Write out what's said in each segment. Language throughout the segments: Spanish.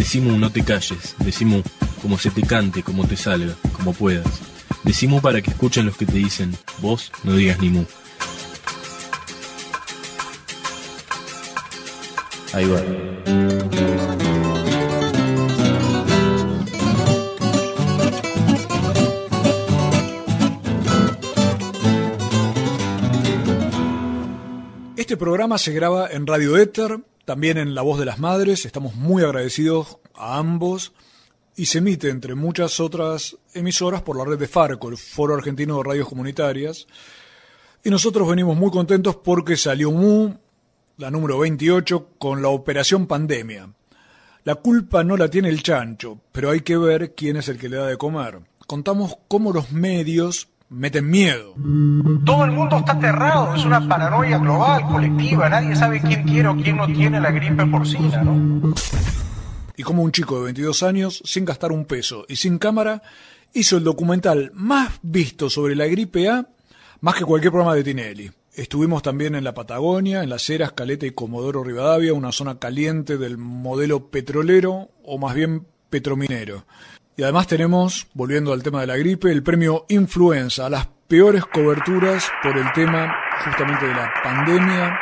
Decimos no te calles, decimos como se te cante, como te salga, como puedas. Decimos para que escuchen los que te dicen, vos no digas ni mu. Ahí va. Este programa se graba en Radio Éter, también en La Voz de las Madres, estamos muy agradecidos a ambos y se emite entre muchas otras emisoras por la red de Farco, el Foro Argentino de Radios Comunitarias. Y nosotros venimos muy contentos porque salió MU, la número 28, con la operación pandemia. La culpa no la tiene el chancho, pero hay que ver quién es el que le da de comer. Contamos cómo los medios meten miedo. Todo el mundo está aterrado, es una paranoia global, colectiva, nadie sabe quién quiere o quién no tiene la gripe porcina, ¿no? Y como un chico de 22 años, sin gastar un peso y sin cámara, hizo el documental más visto sobre la gripe A, más que cualquier programa de Tinelli. Estuvimos también en la Patagonia, en las Heras, Caleta y Comodoro Rivadavia, una zona caliente del modelo petrolero, o más bien petrominero. Y además tenemos, volviendo al tema de la gripe, el premio Influenza, a las peores coberturas por el tema justamente de la pandemia.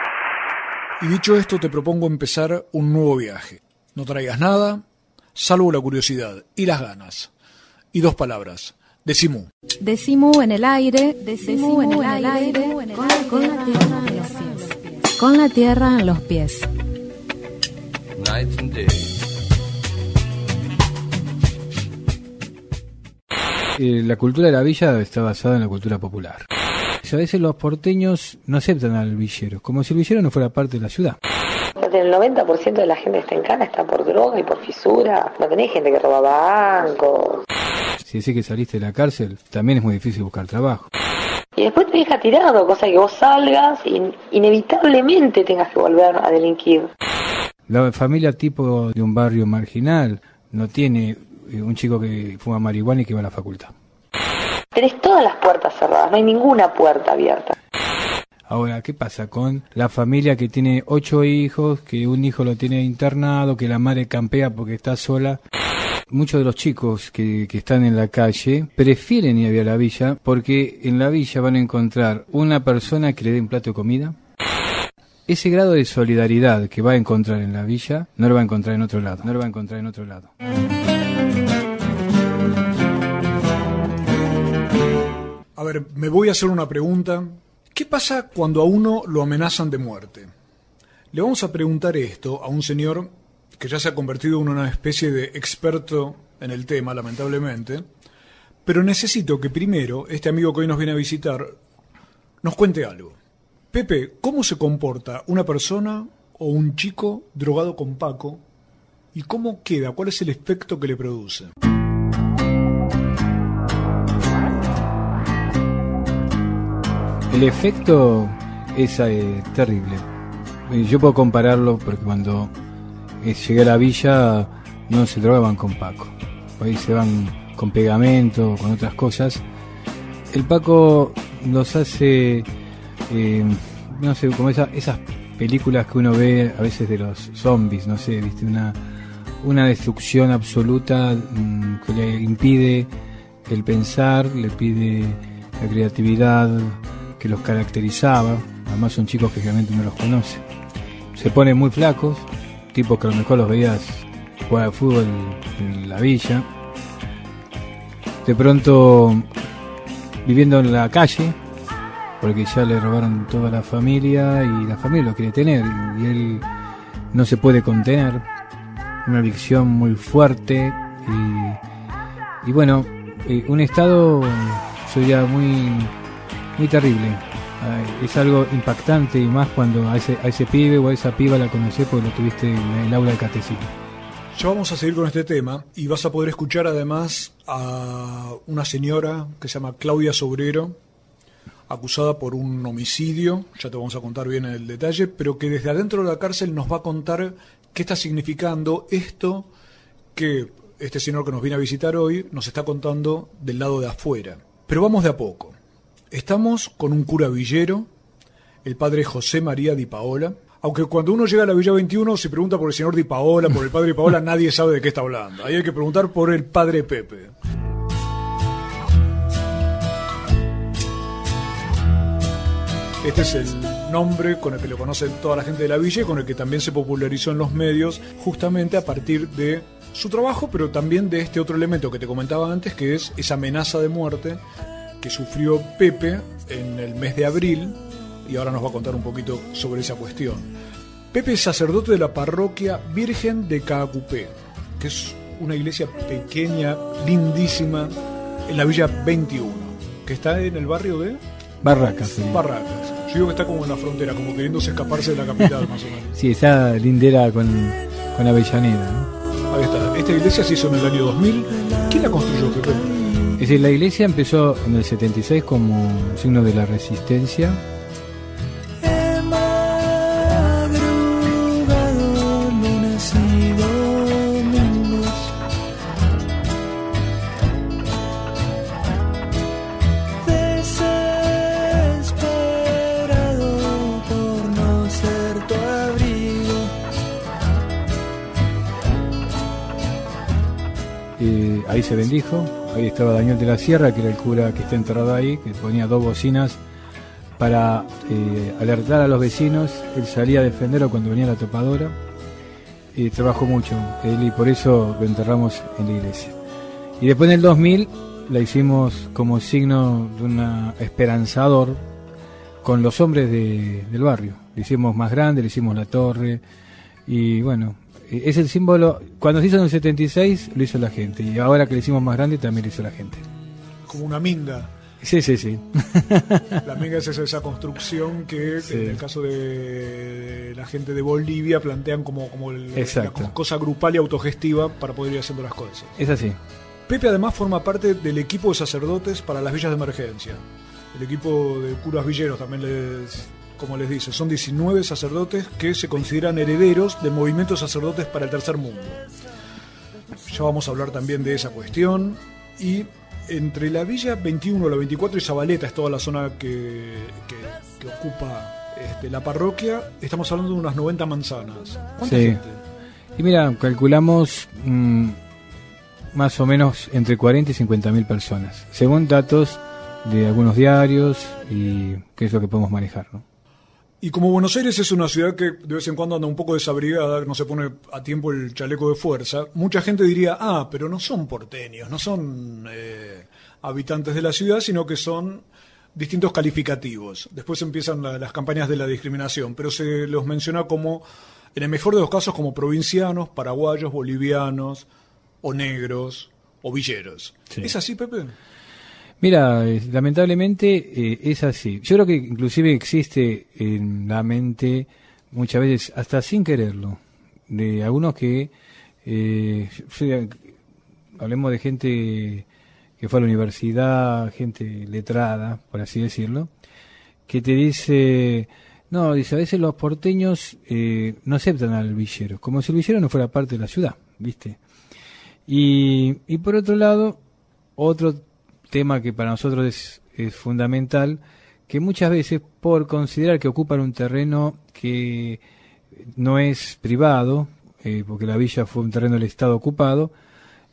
Y dicho esto, te propongo empezar un nuevo viaje. No traigas nada, salvo la curiosidad y las ganas. Y dos palabras. Decimú. Decimú en el aire, decimú en el aire, con la tierra en los pies. Con la tierra en los pies. night and day. Eh, la cultura de la villa está basada en la cultura popular. A veces los porteños no aceptan al villero, como si el villero no fuera parte de la ciudad. El 90% de la gente que está en cana está por droga y por fisura. No tenés gente que roba bancos. Si decís que saliste de la cárcel, también es muy difícil buscar trabajo. Y después te deja tirado, cosa que vos salgas y inevitablemente tengas que volver a delinquir. La familia tipo de un barrio marginal no tiene un chico que fuma marihuana y que va a la facultad. Tenés todas las puertas cerradas, no hay ninguna puerta abierta. Ahora, ¿qué pasa con la familia que tiene ocho hijos, que un hijo lo tiene internado, que la madre campea porque está sola? Muchos de los chicos que, que están en la calle prefieren ir a la villa porque en la villa van a encontrar una persona que le dé un plato de comida. Ese grado de solidaridad que va a encontrar en la villa no lo va a encontrar en otro lado. No lo va a encontrar en otro lado. A ver, me voy a hacer una pregunta. ¿Qué pasa cuando a uno lo amenazan de muerte? Le vamos a preguntar esto a un señor que ya se ha convertido en una especie de experto en el tema, lamentablemente, pero necesito que primero este amigo que hoy nos viene a visitar nos cuente algo. Pepe, ¿cómo se comporta una persona o un chico drogado con Paco y cómo queda? ¿Cuál es el efecto que le produce? El efecto es terrible. Eh, Yo puedo compararlo porque cuando eh, llegué a la villa no se drogaban con Paco. Ahí se van con pegamento, con otras cosas. El Paco los hace, eh, no sé, como esa- esas películas que uno ve a veces de los zombies, no sé, viste, una, una destrucción absoluta mm, que le impide el pensar, le pide la creatividad que los caracterizaba. Además son chicos que realmente uno los conoce. Se ponen muy flacos, tipos que a lo mejor los veías jugar al fútbol en la villa. De pronto viviendo en la calle, porque ya le robaron toda la familia y la familia lo quiere tener y él no se puede contener. Una adicción muy fuerte y, bueno, eh, un estado sería muy, muy terrible. Es algo impactante y más cuando a ese, a ese pibe o a esa piba la conocés porque lo tuviste en el aula de catecismo. Ya vamos a seguir con este tema y vas a poder escuchar además a una señora que se llama Claudia Sobrero, acusada por un homicidio, ya te vamos a contar bien el detalle, pero que desde adentro de la cárcel nos va a contar qué está significando esto que este señor que nos viene a visitar hoy nos está contando del lado de afuera. Pero vamos de a poco. Estamos con un cura villero, el padre José María Di Paola, aunque cuando uno llega a la Villa 21 se pregunta por el señor Di Paola, por el padre Di Paola, nadie sabe de qué está hablando. Ahí hay que preguntar por el padre Pepe. Este es el nombre con el que lo conocen toda la gente de la villa y con el que también se popularizó en los medios justamente a partir de su trabajo, pero también de este otro elemento que te comentaba antes, que es esa amenaza de muerte que sufrió Pepe en el mes de abril y ahora nos va a contar un poquito sobre esa cuestión. Pepe es sacerdote de la parroquia Virgen de Caacupé, que es una iglesia pequeña, lindísima, en la Villa 21, que está en el barrio de Barracas. sí. Barracas. Yo digo que está como en la frontera, como queriéndose escaparse de la capital, más o menos. Sí, está lindera con, con Avellaneda. ¿no? Ahí está. Esta iglesia se hizo en el año 2000. ¿Quién la construyó, Pepe? Es decir, la iglesia empezó en el 76 como signo de la resistencia. Eh, ahí se bendijo, ahí estaba Daniel de la Sierra, que era el cura que está enterrado ahí, que ponía dos bocinas para eh, alertar a los vecinos, él salía a defenderlo cuando venía la topadora, y trabajó mucho él y por eso lo enterramos en la iglesia. Y después en el 2000 la hicimos como signo de un esperanzador con los hombres de- del barrio. Le hicimos más grande, le hicimos la torre y bueno, es el símbolo, cuando se hizo en el 76 lo hizo la gente y ahora que le hicimos más grande también lo hizo la gente. Como una minga. Sí, sí, sí. La minga es esa, construcción que Sí. en el caso de la gente de Bolivia plantean como, como el- la cosa grupal y autogestiva para poder ir haciendo las cosas. Es así. Pepe además forma parte del equipo de sacerdotes para las villas de emergencia. El equipo de curas villeros también les, como les dice, son 19 sacerdotes que se consideran herederos del movimiento de sacerdotes para el tercer mundo. Ya vamos a hablar también de esa cuestión. Y entre la villa 21, la 24 y Zabaleta es toda la zona que, que- que ocupa este, la parroquia. Estamos hablando de unas 90 manzanas. ¿Cuánta Sí. gente? Y mira, calculamos mm, más o menos entre 40 y 50 mil personas, según datos de algunos diarios y qué es lo que podemos manejar. ¿no? Y como Buenos Aires es una ciudad que de vez en cuando anda un poco desabrigada, no se pone a tiempo el chaleco de fuerza, mucha gente diría, ah, pero no son porteños, no son eh, habitantes de la ciudad, sino que son distintos calificativos. Después empiezan la- las campañas de la discriminación, pero se los menciona como, en el mejor de los casos, como provincianos, paraguayos, bolivianos, o negros, o villeros. Sí. ¿Es así, Pepe? Mira, eh, lamentablemente eh, es así. Yo creo que inclusive existe en la mente muchas veces, hasta sin quererlo, de algunos que, eh, hablemos de gente que fue a la universidad, gente letrada, por así decirlo, que te dice, no, dice, a veces los porteños eh, no aceptan al villero, como si el villero no fuera parte de la ciudad, ¿viste? Y, y por otro lado, otro tema que para nosotros es, es fundamental, que muchas veces por considerar que ocupan un terreno que no es privado, eh, porque la villa fue un terreno del Estado ocupado,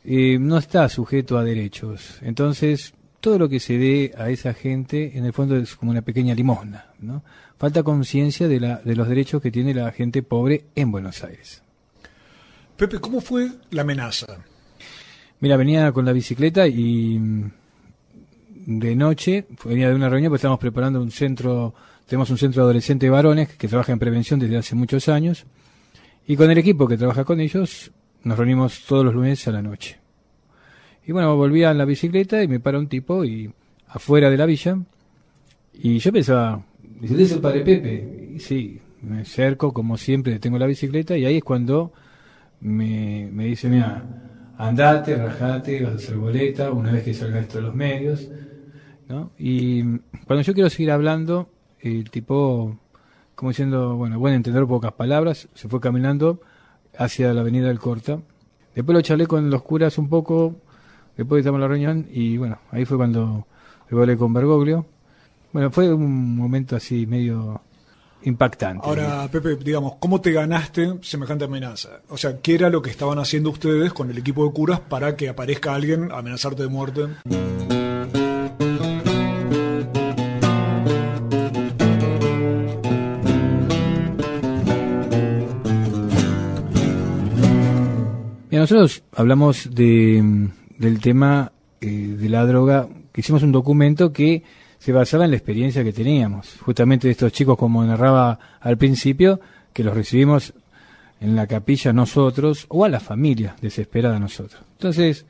eh, no está sujeto a derechos. Entonces, todo lo que se dé a esa gente, en el fondo es como una pequeña limosna. ¿no? Falta conciencia de, la, de los derechos que tiene la gente pobre en Buenos Aires. Pepe, ¿cómo fue la amenaza? Mira, venía con la bicicleta y mm, de noche, venía de una reunión, pues estamos preparando un centro, tenemos un centro de adolescentes varones que trabaja en prevención desde hace muchos años, y con el equipo que trabaja con ellos, nos reunimos todos los lunes a la noche. Y bueno, volvía en la bicicleta y me para un tipo y afuera de la villa, y yo pensaba, dice, ¿es el padre Pepe? Sí, me acerco, como siempre, tengo la bicicleta, y ahí es cuando me, me dice, mira, andate, rajate, vas a hacer boleta una vez que salga esto de los medios. ¿No? Y cuando yo quiero seguir hablando, el tipo, como diciendo, bueno, buen entender pocas palabras, se fue caminando hacia la avenida del Corta. Después lo charlé con los curas un poco, después estamos en la reunión, y bueno, ahí fue cuando me hablé con Bergoglio. Bueno, fue un momento así medio impactante. Ahora, Pepe, digamos, ¿cómo te ganaste semejante amenaza? O sea, ¿qué era lo que estaban haciendo ustedes con el equipo de curas para que aparezca alguien a amenazarte de muerte? Nosotros hablamos de, del tema eh, de la droga, hicimos un documento que se basaba en la experiencia que teníamos, justamente de estos chicos, como narraba al principio, que los recibimos en la capilla nosotros, o a la familia desesperada nosotros. Entonces,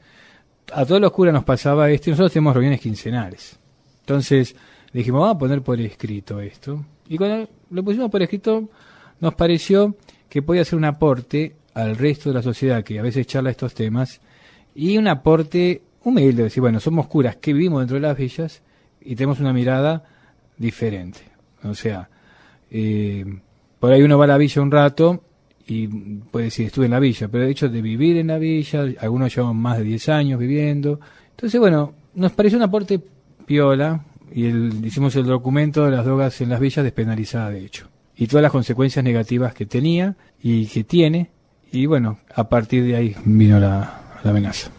a todos los curas nos pasaba esto, y nosotros tenemos reuniones quincenales. Entonces, dijimos, vamos a poner por escrito esto. Y cuando lo pusimos por escrito, nos pareció que podía ser un aporte al resto de la sociedad que a veces charla estos temas, y un aporte humilde, decir, bueno, somos curas que vivimos dentro de las villas y tenemos una mirada diferente. O sea, eh, por ahí uno va a la villa un rato y puede decir, estuve en la villa, pero de hecho de vivir en la villa, algunos llevan más de 10 años viviendo. Entonces, bueno, nos pareció un aporte piola y el, hicimos el documento de las drogas en las villas despenalizada, de hecho. Y todas las consecuencias negativas que tenía y que tiene. Y bueno, a partir de ahí vino la, amenaza.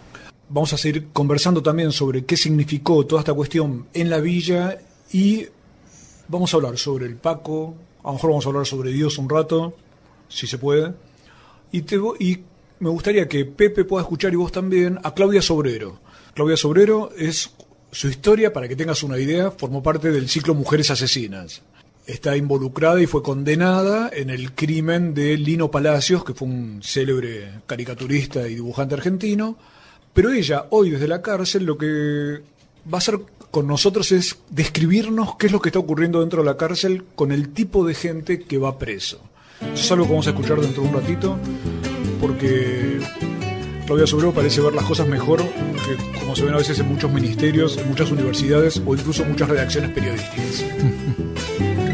Vamos a seguir conversando también sobre qué significó toda esta cuestión en la villa y vamos a hablar sobre el Paco, a lo mejor vamos a hablar sobre Dios un rato, si se puede. Y, te, y me gustaría que Pepe pueda escuchar y vos también a Claudia Sobrero. Claudia Sobrero es su historia, para que tengas una idea, formó parte del ciclo Mujeres Asesinas. Está involucrada y fue condenada en el crimen de Lino Palacios, que fue un célebre caricaturista y dibujante argentino pero ella, hoy desde la cárcel, lo que va a hacer con nosotros es describirnos qué es lo que está ocurriendo dentro de la cárcel con el tipo de gente que va preso. Eso es algo que vamos a escuchar dentro de un ratito, porque Claudia Sobrero parece ver las cosas mejor que como se ven a veces en muchos ministerios, en muchas universidades o incluso muchas redacciones periodísticas.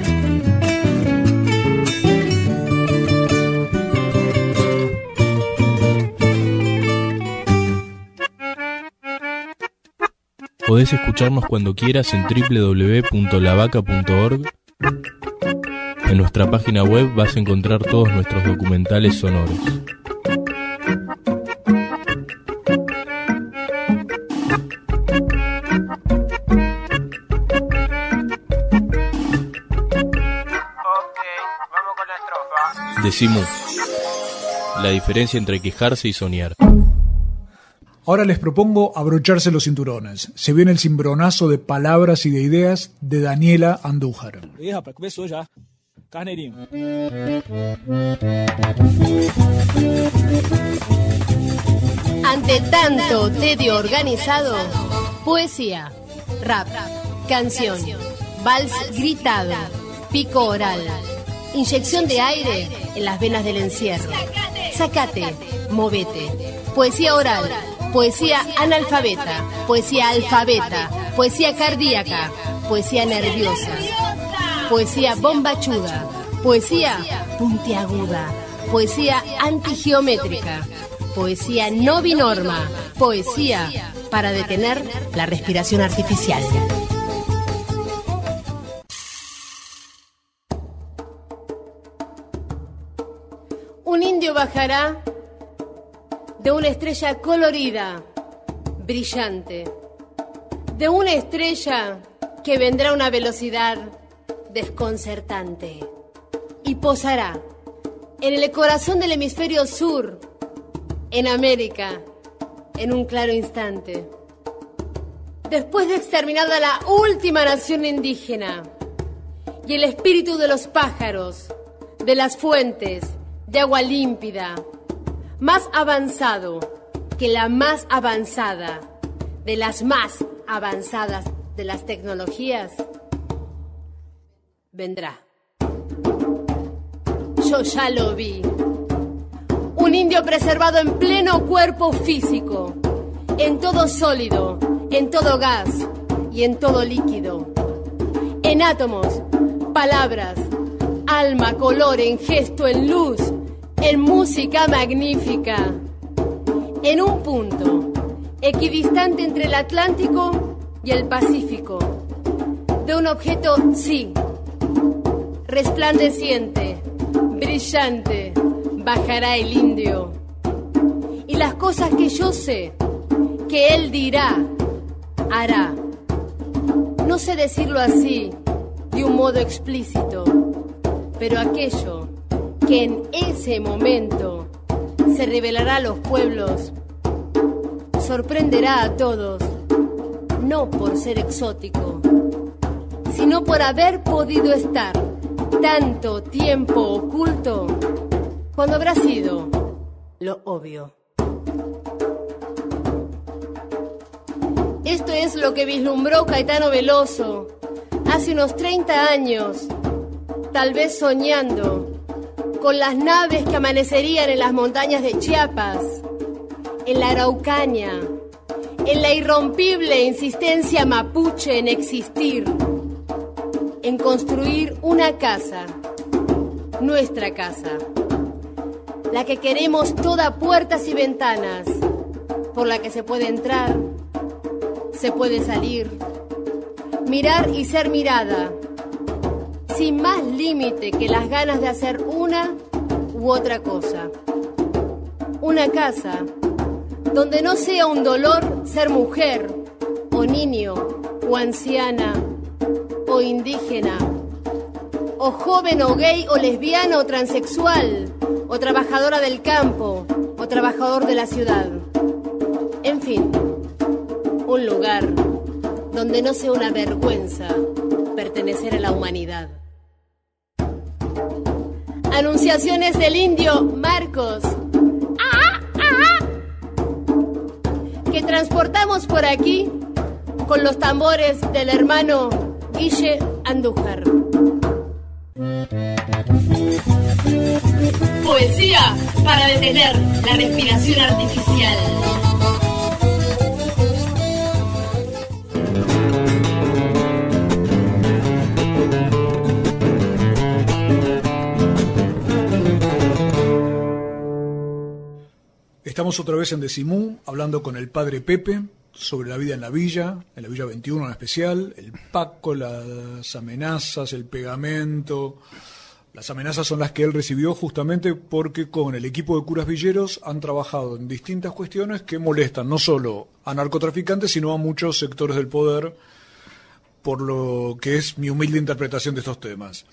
Podés escucharnos cuando quieras en www.lavaca.org. En nuestra página web vas a encontrar todos nuestros documentales sonoros. Decimos la diferencia entre quejarse y soñar. Ahora les propongo abrocharse los cinturones. Se viene el cimbronazo de palabras y de ideas de Daniela Andújar. Ih, rapaz, já. Carneirinho. Ante tanto tedio organizado, poesía, rap, canción, vals gritado, pico oral, inyección de aire en las venas del encierro. Sacate, movete. Poesía oral, poesía analfabeta, poesía alfabeta, poesía cardíaca, poesía nerviosa, poesía bombachuda, poesía puntiaguda, poesía antigeométrica, poesía no binorma, poesía para detener la respiración artificial. Un indio bajará de una estrella colorida, brillante, de una estrella que vendrá a una velocidad desconcertante y posará en el corazón del hemisferio sur, en América, en un claro instante. Después de exterminada la última nación indígena y el espíritu de los pájaros, de las fuentes, de agua límpida, más avanzado que la más avanzada de las más avanzadas de las tecnologías, vendrá. Yo ya lo vi. Un indio preservado en pleno cuerpo físico, en todo sólido, en todo gas y en todo líquido. En átomos, palabras, alma, color, en gesto, en luz, en música magnífica. En un punto, equidistante entre el Atlántico y el Pacífico, de un objeto, sí, resplandeciente, brillante, bajará el indio. Y las cosas que yo sé, que él dirá, hará. No sé decirlo así, de un modo explícito, pero aquello que en ese momento se revelará a los pueblos, sorprenderá a todos, no por ser exótico, sino por haber podido estar tanto tiempo oculto cuando habrá sido lo obvio. Esto es lo que vislumbró Caetano Veloso hace unos 30 años, tal vez soñando con las naves que amanecerían en las montañas de Chiapas, en la Araucaña, en la irrompible insistencia mapuche en existir, en construir una casa, nuestra casa, la que queremos toda puertas y ventanas, por la que se puede entrar, se puede salir, mirar y ser mirada, sin más límite que las ganas de hacer una u otra cosa. Una casa donde no sea un dolor ser mujer, o niño, o anciana, o indígena, o joven, o gay, o lesbiana, o transexual, o trabajadora del campo, o trabajador de la ciudad. En fin, un lugar donde no sea una vergüenza pertenecer a la humanidad. Anunciaciones del indio Marcos. ¡Ah, ah! Que transportamos por aquí con los tambores del hermano Guille Andújar. Poesía para detener la respiración artificial. Estamos otra vez en Decimú, hablando con el padre Pepe sobre la vida en la villa, en la villa 21 en especial, el Paco, las amenazas, el pegamento. Las amenazas son las que él recibió justamente porque con el equipo de curas villeros han trabajado en distintas cuestiones que molestan no solo a narcotraficantes, sino a muchos sectores del poder, por lo que es mi humilde interpretación de estos temas.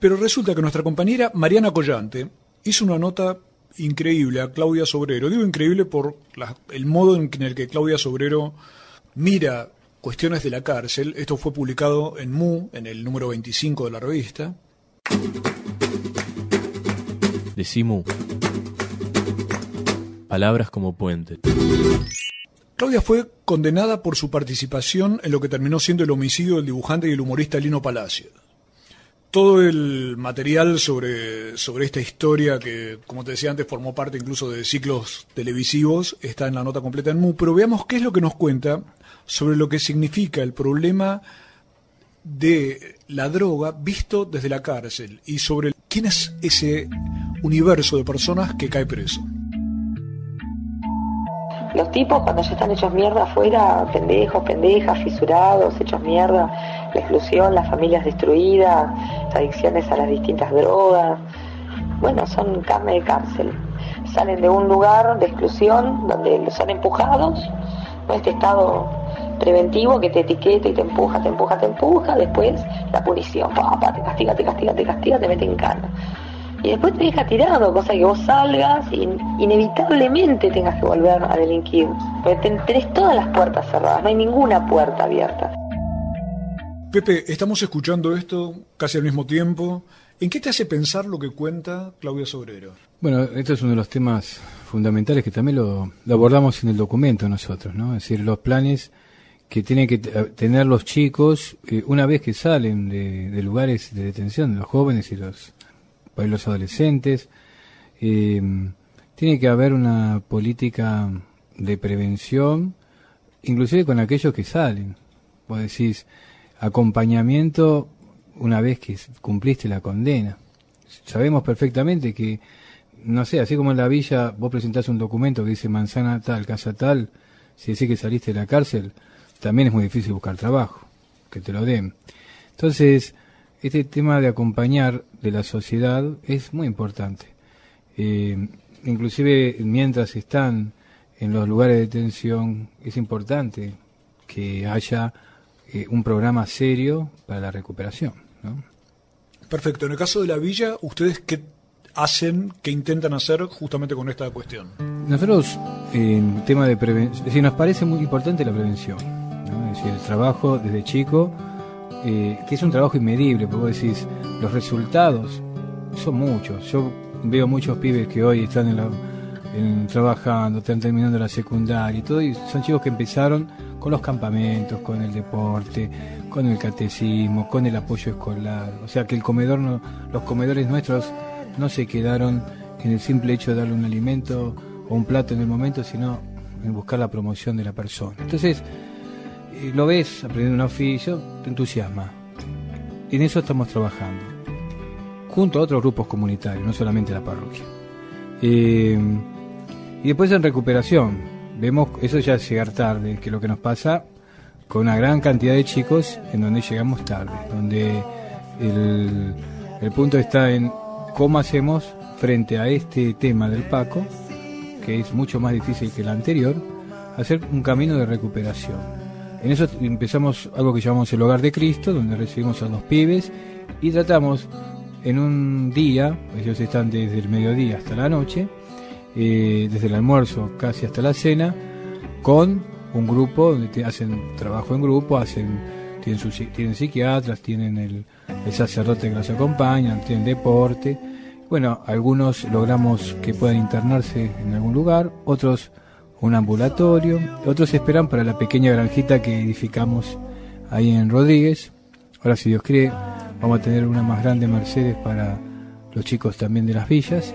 Pero resulta que nuestra compañera Mariana Collante hizo una nota increíble a Claudia Sobrero. Digo increíble por el modo en, el que Claudia Sobrero mira cuestiones de la cárcel. Esto fue publicado en MU, en el número 25 de la revista. Decimu. Palabras como puente. Claudia fue condenada por su participación en lo que terminó siendo el homicidio del dibujante y el humorista Lino Palacio todo el material sobre, sobre esta historia que, como te decía antes, formó parte incluso de ciclos televisivos, está en la nota completa en MU, pero veamos qué es lo que nos cuenta sobre lo que significa el problema de la droga visto desde la cárcel y sobre quién es ese universo de personas que cae preso. Los tipos cuando ya están hechos mierda afuera, pendejos, pendejas, fisurados, hechos mierda, la exclusión, las familias destruidas, adicciones a las distintas drogas. Bueno, son carne de cárcel. Salen de un lugar de exclusión donde son empujados, ¿no? este estado preventivo que te etiqueta y te empuja, te empuja, te empuja, después la punición, papá, te castiga, te castiga, te castiga, te mete en cana. Y después te deja tirado, cosa que vos salgas y inevitablemente tengas que volver a delinquir. Porque tenés todas las puertas cerradas, no hay ninguna puerta abierta. Pepe, estamos escuchando esto casi al mismo tiempo. ¿En qué te hace pensar lo que cuenta Claudia Sobrero? Bueno, esto es uno de los temas fundamentales que también lo, abordamos en el documento nosotros, ¿no? Es decir, los planes que tienen que tener los chicos eh, una vez que salen de, lugares de detención, los jóvenes y los, los adolescentes. Eh, tiene que haber una política de prevención, inclusive con aquellos que salen. Vos decís, acompañamiento una vez que cumpliste la condena. Sabemos perfectamente que, no sé, así como en la villa vos presentás un documento que dice manzana tal, casa tal, si decís que saliste de la cárcel, también es muy difícil buscar trabajo, que te lo den. Entonces, este tema de acompañar de la sociedad es muy importante. Eh, inclusive mientras están en los lugares de detención, es importante que haya eh, un programa serio para la recuperación. ¿no? Perfecto. En el caso de la villa, ¿ustedes qué hacen, qué intentan hacer justamente con esta cuestión? Nosotros, en tema de prevención, es decir, nos parece muy importante la prevención. ¿no? Es decir, el trabajo desde chico, eh, que es un trabajo inmedible, porque vos decís, los resultados son muchos. Yo veo muchos pibes que hoy están en la, en, trabajando, están terminando la secundaria y todo, y son chicos que empezaron con los campamentos, con el deporte, con el catecismo, con el apoyo escolar. O sea que el comedor los comedores nuestros no se quedaron en el simple hecho de darle un alimento o un plato en el momento, sino en buscar la promoción de la persona. Entonces, eh, lo ves aprendiendo un oficio, te entusiasma. En eso estamos trabajando, junto a otros grupos comunitarios, no solamente la parroquia. Eh, y después en recuperación, vemos, eso ya es llegar tarde, que lo que nos pasa con una gran cantidad de chicos en donde llegamos tarde, donde el, el punto está en cómo hacemos frente a este tema del Paco, que es mucho más difícil que el anterior, hacer un camino de recuperación. En eso empezamos algo que llamamos el Hogar de Cristo, donde recibimos a los pibes y tratamos en un día, ellos están desde el mediodía hasta la noche, eh, desde el almuerzo casi hasta la cena, con un grupo donde hacen trabajo en grupo, hacen tienen, sus, tienen psiquiatras, tienen el, el sacerdote que los acompaña, tienen deporte. Bueno, algunos logramos que puedan internarse en algún lugar, otros un ambulatorio, otros esperan para la pequeña granjita que edificamos ahí en Rodríguez. Ahora, si Dios quiere, vamos a tener una más grande Mercedes para los chicos también de las villas.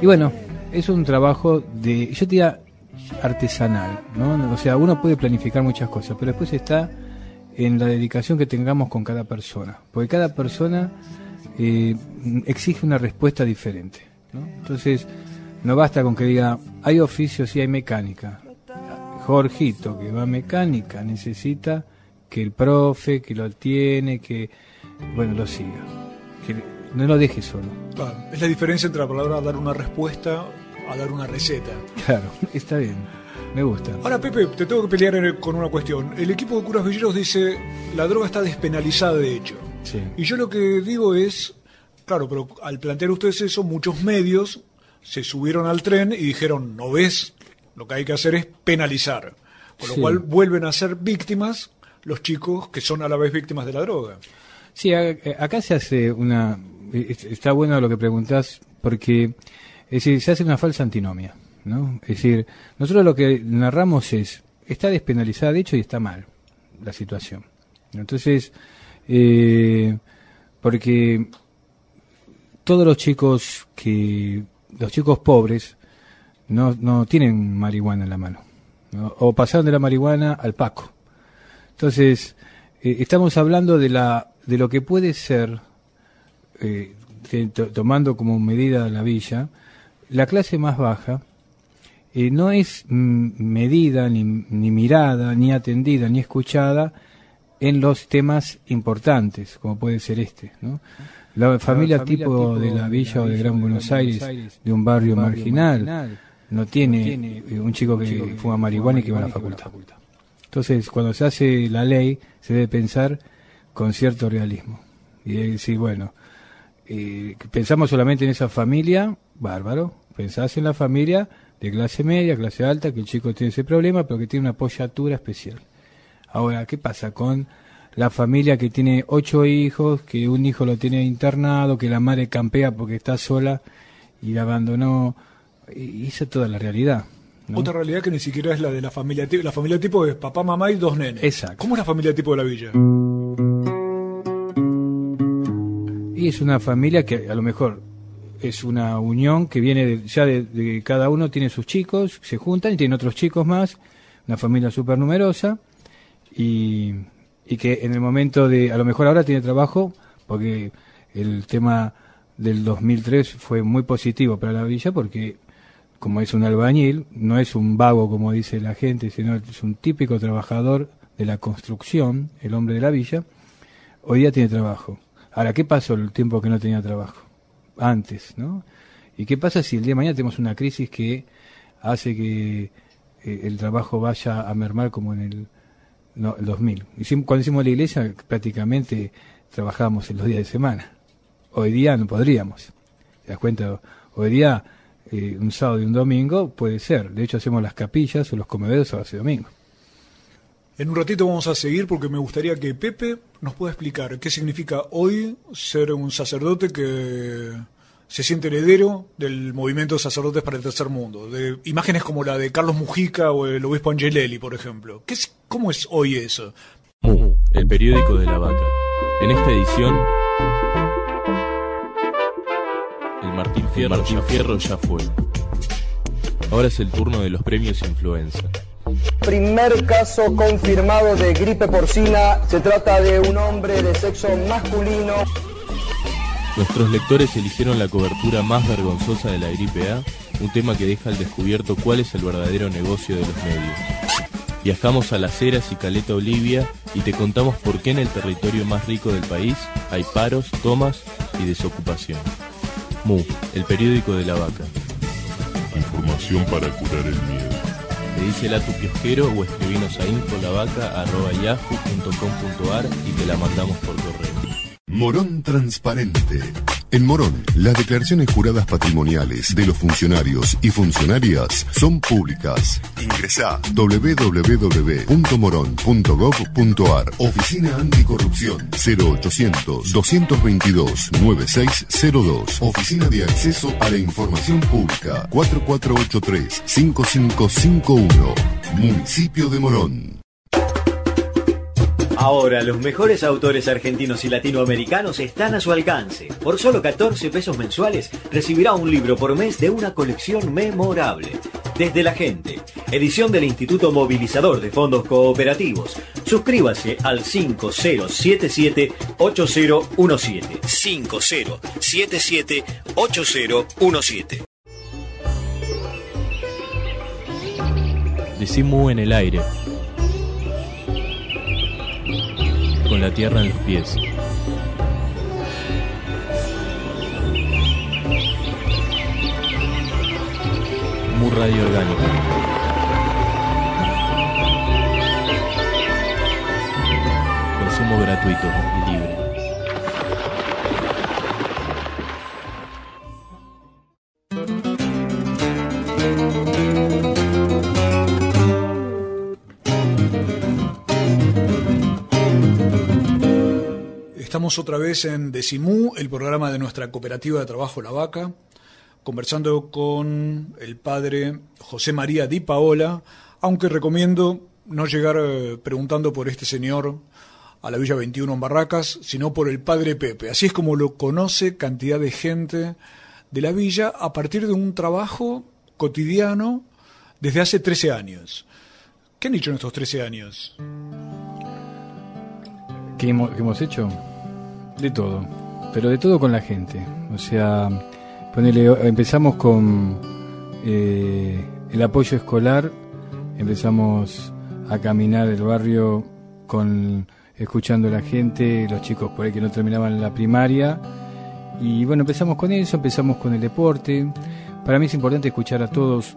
Y bueno, es un trabajo de, yo diría, artesanal, ¿no? O sea, uno puede planificar muchas cosas, pero después está en la dedicación que tengamos con cada persona, porque cada persona eh, exige una respuesta diferente, ¿no? Entonces, no basta con que diga, hay oficios y hay mecánica. Jorgito, que va a mecánica, necesita que el profe, que lo tiene, que, bueno, lo siga. Que no lo deje solo. Claro, es la diferencia entre la palabra dar una respuesta a dar una receta. Claro, está bien. Me gusta. Ahora, Pepe, te tengo que pelear con una cuestión. El equipo de curas villeros dice la droga está despenalizada de hecho. Sí. Y yo lo que digo es, claro, pero al plantear ustedes eso, muchos medios se subieron al tren y dijeron, no ves, lo que hay que hacer es penalizar. Con lo Sí. cual vuelven a ser víctimas los chicos que son a la vez víctimas de la droga. Sí, acá se hace una... es- Está bueno lo que preguntás, porque es decir, se hace una falsa antinomia. ¿no? Es decir, nosotros lo que narramos es, está despenalizada de hecho y está mal la situación. Entonces, eh, porque todos los chicos que, los chicos pobres, no, no tienen marihuana en la mano. ¿no? O pasaron de la marihuana al paco. Entonces, eh, estamos hablando de, la, de lo que puede ser, eh, tomando como medida la villa, la clase más baja eh, no es mm, medida, ni, ni mirada, ni atendida, ni escuchada en los temas importantes, como puede ser este. ¿no? La familia, tipo, de la villa o de Gran Buenos Aires, de un barrio marginal, no tiene eh, un chico que fuma marihuana y que va a la facultad. Entonces, cuando se hace la ley, se debe pensar con cierto realismo. Y decir, bueno, eh, pensamos solamente en esa familia, bárbaro. Pensás en la familia de clase media, clase alta, que el chico tiene ese problema, pero que tiene una apoyatura especial. Ahora, ¿qué pasa con la familia que tiene ocho hijos, que un hijo lo tiene internado, que la madre campea porque está sola y la abandonó? Y esa es toda la realidad. ¿no? Otra realidad que ni siquiera es la de la familia tipo. La familia tipo es papá, mamá y dos nenes. Exacto. ¿Cómo es la familia tipo de la villa? Y es una familia que a lo mejor es una unión que viene de- ya de, cada uno tiene sus chicos, se juntan y tienen otros chicos más, una familia súper numerosa y, y que en el momento de, a lo mejor ahora tiene trabajo porque el tema del 2003 fue muy positivo para la villa porque como es un albañil, no es un vago como dice la gente, sino es un típico trabajador de la construcción, el hombre de la villa, hoy día tiene trabajo. Ahora, ¿qué pasó el tiempo que no tenía trabajo? Antes, ¿no? ¿Y qué pasa si el día de mañana tenemos una crisis que hace que eh, el trabajo vaya a mermar como en el, no, el 2000? Hicimos- cuando hicimos la iglesia prácticamente trabajábamos en los días de semana. Hoy día no podríamos. ¿Te das cuenta? Hoy día eh, un sábado y un domingo puede ser. De hecho hacemos las capillas o los comedores sábado y domingo. En un ratito vamos a seguir porque me gustaría que Pepe nos pueda explicar qué significa hoy ser un sacerdote que se siente heredero del movimiento de sacerdotes para el tercer mundo. De imágenes como la de Carlos Mujica o el obispo Angelelli, por ejemplo. ¿Qué es, ¿Cómo es hoy eso? Mu, el periódico de la vaca. En esta edición, el Martín Fierro, Martín Fierro ya fue. Ahora es el turno de los premios Influenza. Primer caso confirmado de gripe porcina. Se trata de un hombre de sexo masculino. Nuestros lectores eligieron la cobertura más vergonzosa de la gripe A, un tema que deja al descubierto cuál es el verdadero negocio de los medios. Viajamos a Las Heras y Caleta Olivia y te contamos por qué en el territorio más rico del país hay paros, tomas y desocupación. Mu, el periódico de la vaca. Información para curar el miedo. Pedísela a tu kiosquero o escribinos a infolavaca.yahoo.com.ar y te la mandamos por correo. Morón Transparente. En Morón, las declaraciones juradas patrimoniales de los funcionarios y funcionarias son públicas. Ingresa www.moron.gov.ar Oficina Anticorrupción 0800 222 9602 Oficina de Acceso a la Información Pública 4483 5551 Municipio de Morón. Ahora los mejores autores argentinos y latinoamericanos están a su alcance. Por solo 14 pesos mensuales recibirá un libro por mes de una colección memorable. Desde la gente, edición del Instituto Movilizador de Fondos Cooperativos. Suscríbase al 5077-8017. 5077-8017. Decimu en el aire. La tierra en los pies. Mu Radio Orgánica. Consumo gratuito y libre. Estamos otra vez en Decimú, el programa de nuestra cooperativa de trabajo La Vaca, conversando con el padre José María Di Paola, aunque recomiendo no llegar eh, preguntando por este señor a la Villa 21 en Barracas, sino por el padre Pepe. Así es como lo conoce cantidad de gente de la villa a partir de un trabajo cotidiano desde hace 13 años. ¿Qué han hecho en estos 13 años? ¿Qué hemos, qué hemos hecho? De todo, pero de todo con la gente. O sea, ponele, empezamos con eh, el apoyo escolar, empezamos a caminar el barrio con escuchando a la gente, los chicos por ahí que no terminaban la primaria. Y bueno, empezamos con eso, empezamos con el deporte. Para mí es importante escuchar a todos,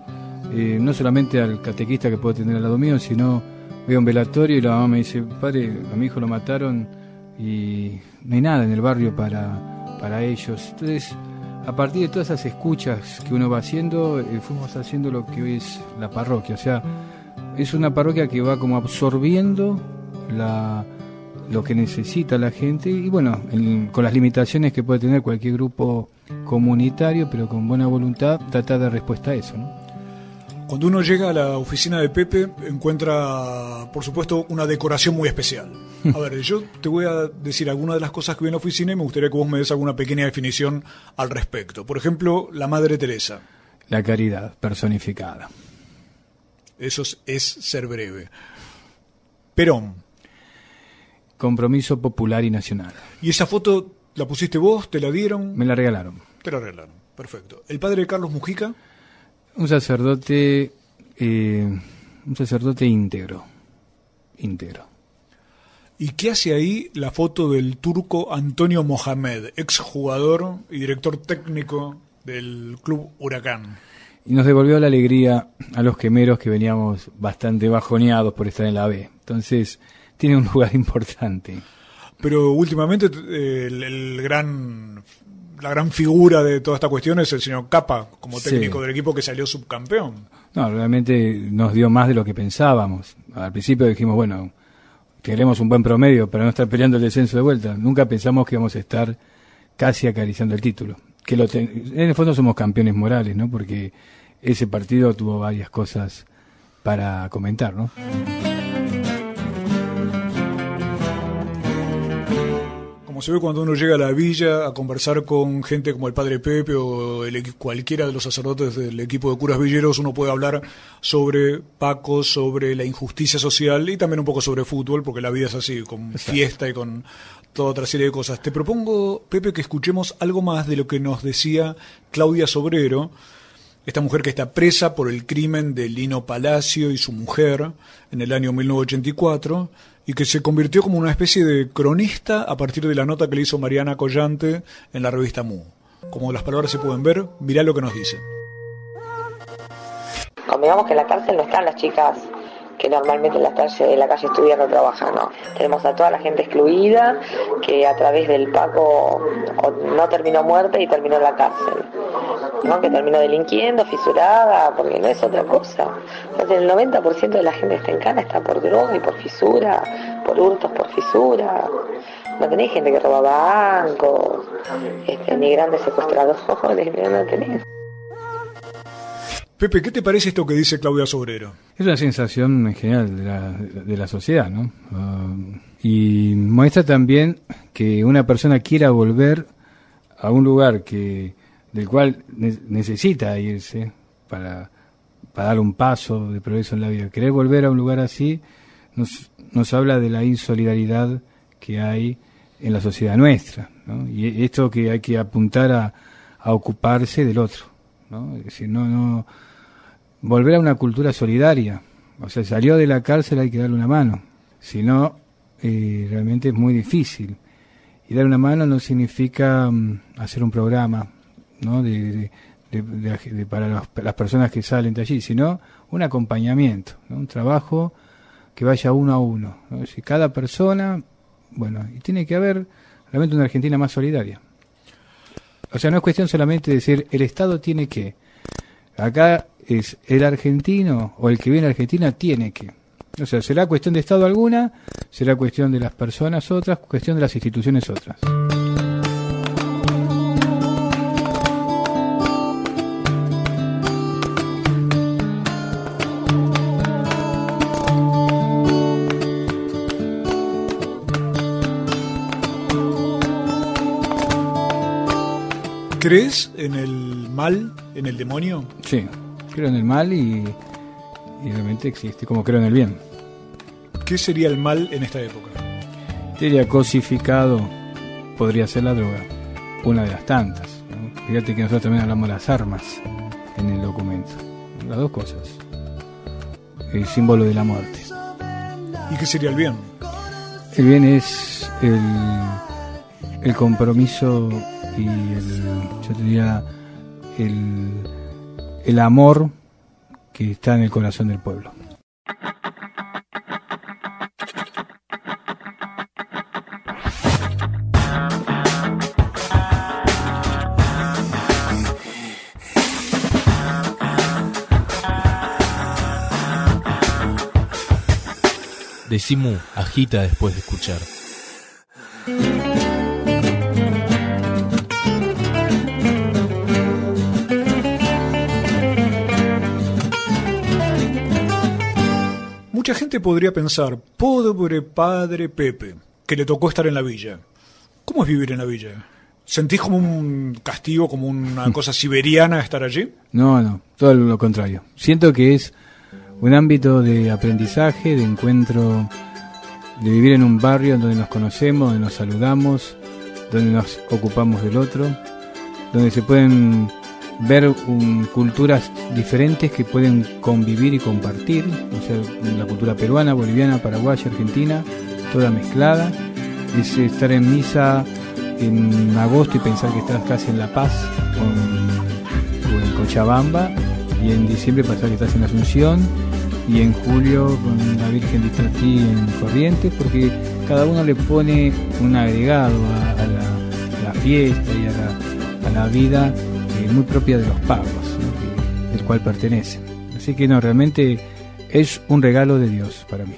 eh, no solamente al catequista que puedo tener al lado mío, sino voy a un velatorio y la mamá me dice, padre, a mi hijo lo mataron y no hay nada en el barrio para, para ellos. Entonces, a partir de todas esas escuchas que uno va haciendo, eh, fuimos haciendo lo que hoy es la parroquia. O sea, es una parroquia que va como absorbiendo la, lo que necesita la gente y bueno, en- con las limitaciones que puede tener cualquier grupo comunitario, pero con buena voluntad, tratar de dar respuesta a eso. ¿no? Cuando uno llega a la oficina de Pepe, encuentra, por supuesto, una decoración muy especial. A ver, yo te voy a decir algunas de las cosas que vi en la oficina y me gustaría que vos me des alguna pequeña definición al respecto. Por ejemplo, la Madre Teresa. La caridad personificada. Eso es, es ser breve. Perón. Compromiso popular y nacional. ¿Y esa foto la pusiste vos? ¿Te la dieron? Me la regalaron. Te la regalaron. Perfecto. ¿El padre de Carlos Mujica? Un sacerdote, eh, un sacerdote íntegro, íntegro. ¿Y qué hace ahí la foto del turco Antonio Mohamed, exjugador y director técnico del club Huracán? Y nos devolvió la alegría a los quemeros que veníamos bastante bajoneados por estar en la B. Entonces, tiene un lugar importante. Pero últimamente eh, el, el gran la gran figura de toda esta cuestión es el señor Capa, como técnico Sí. del equipo que salió subcampeón. No, realmente nos dio más de lo que pensábamos. Al principio dijimos, bueno, queremos un buen promedio para no estar peleando el descenso de vuelta. Nunca pensamos que íbamos a estar casi acariciando el título. Que lo te- en el fondo somos campeones morales, ¿no? Porque ese partido tuvo varias cosas para comentar, ¿no? Como se ve cuando uno llega a la villa a conversar con gente como el padre Pepe o el cualquiera de los sacerdotes del equipo de curas villeros, uno puede hablar sobre Paco, sobre la injusticia social y también un poco sobre fútbol, porque la vida es así, con fiesta y con toda otra serie de cosas. Te propongo, Pepe, que escuchemos algo más de lo que nos decía Claudia Sobrero, esta mujer que está presa por el crimen de Lino Palacio y su mujer en el año 1984 y que se convirtió como una especie de cronista a partir de la nota que le hizo Mariana Collante en la revista Mu. Como las palabras se pueden ver, mirá lo que nos dice. Convengamos que en la cárcel no están las chicas que normalmente en la calle, en la calle trabajan, ¿no? Tenemos a toda la gente excluida que a través del Paco no terminó muerta y terminó en la cárcel, ¿no? Que terminó delinquiendo, fisurada, porque no es otra cosa. Entonces el 90% de la gente que está en cana está por droga y por fisura, por hurtos por fisura. No tenés gente que roba bancos, este, ni grandes secuestradores, no tenés. Pepe, ¿qué te parece esto que dice Claudia Sobrero? Es una sensación en general de la, de la sociedad, ¿no? Ah, y muestra también que una persona quiera volver a un lugar que del cual ne- necesita irse para, para dar un paso de progreso en la vida. Querer volver a un lugar así nos, nos habla de la insolidaridad que hay en la sociedad nuestra, ¿no? Y esto que hay que apuntar a, a ocuparse del otro, ¿no? Es decir, no, no, volver a una cultura solidaria. O sea, salió de la cárcel, hay que darle una mano. Si no, eh, realmente es muy difícil. Y dar una mano no significa mm, hacer un programa ¿no? de, para las, personas que salen de allí, sino un acompañamiento, un trabajo que vaya uno a uno. decir, cada persona, bueno, y tiene que haber realmente una Argentina más solidaria. O sea, no es cuestión solamente de decir el Estado tiene que. Acá es el argentino o el que viene a Argentina tiene que. O sea, será cuestión de Estado alguna, será cuestión de las personas otras, cuestión de las instituciones otras. ¿Crees en el mal, en el demonio? Sí, creo en el mal y, y realmente existe, como creo en el bien. ¿Qué sería el mal en esta época? Diría cosificado podría ser la droga, una de las tantas. ¿no? Fíjate que nosotros también hablamos de las armas en el documento. Las dos cosas. El símbolo de la muerte. ¿Y qué sería el bien? El bien es el, el compromiso y el, yo diría, el, el amor que está en el corazón del pueblo. Decimu agita después de escuchar. Gente podría pensar, pobre padre Pepe, que le tocó estar en la villa. ¿Cómo es vivir en la villa? ¿Sentís como un castigo, como una cosa siberiana estar allí? No, no, todo lo contrario. Siento que es un ámbito de aprendizaje, de encuentro, de vivir en un barrio donde nos conocemos, donde nos saludamos, donde nos ocupamos del otro, donde se pueden ver culturas diferentes que pueden convivir y compartir, o sea, la cultura peruana, boliviana, paraguaya, argentina, toda mezclada. Es estar en misa en agosto y pensar que estás casi en La Paz o en, Cochabamba, y en diciembre pensar que estás en Asunción, y en julio con la Virgen de Itatí en Corrientes, porque cada uno le pone un agregado a, la, fiesta y a la, vida eh, muy propia de los pagos, del cual pertenece. Así que no, realmente es un regalo de Dios para mí.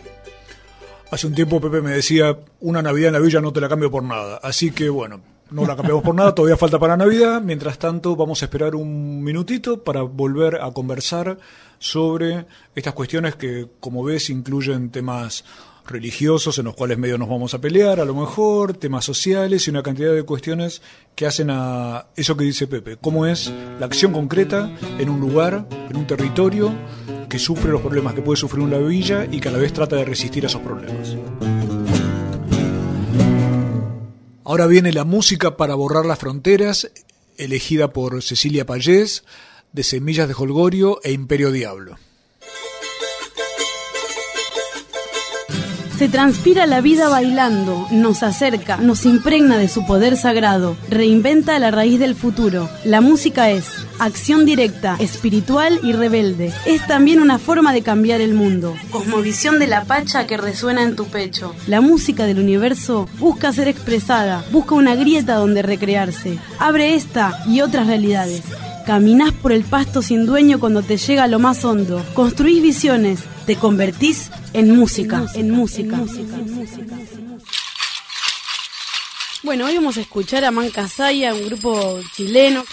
Hace un tiempo Pepe me decía, una Navidad en la villa no te la cambio por nada. Así que bueno, no la cambiamos por nada, todavía falta para Navidad. Mientras tanto, vamos a esperar un minutito para volver a conversar sobre estas cuestiones que, como ves, incluyen temas religiosos en los cuales medio nos vamos a pelear, a lo mejor, temas sociales y una cantidad de cuestiones que hacen a eso que dice Pepe, cómo es la acción concreta en un lugar, en un territorio que sufre los problemas que puede sufrir una villa y que a la vez trata de resistir a esos problemas. Ahora viene la música para borrar las fronteras, elegida por Cecilia Payés, de Semillas de Holgorio e Imperio Diablo. Se transpira la vida bailando, nos acerca, nos impregna de su poder sagrado, reinventa la raíz del futuro. La música es acción directa, espiritual y rebelde. Es también una forma de cambiar el mundo. Cosmovisión de la pacha que resuena en tu pecho. La música del universo busca ser expresada, busca una grieta donde recrearse. Abre esta y otras realidades. Caminás por el pasto sin dueño cuando te llega lo más hondo. Construís visiones, te convertís en música, en música. En música. Bueno, hoy vamos a escuchar a Mancasaya, un grupo chileno.